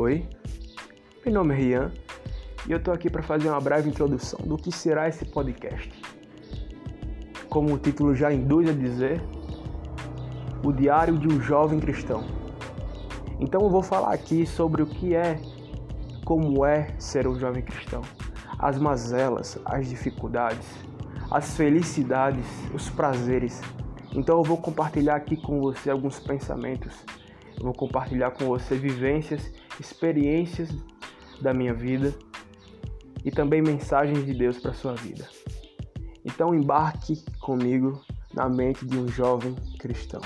Oi, meu nome é Rian e eu tô aqui para fazer uma breve introdução do que será esse podcast. Como o título já induz a dizer, o diário de um jovem cristão. Então eu vou falar aqui sobre o que é, como é ser um jovem cristão, as mazelas, as dificuldades, as felicidades, os prazeres. Então eu vou compartilhar aqui com você alguns pensamentos eu vou compartilhar com você vivências, experiências da minha vida e também mensagens de Deus para sua vida. Então embarque comigo na mente de um jovem cristão.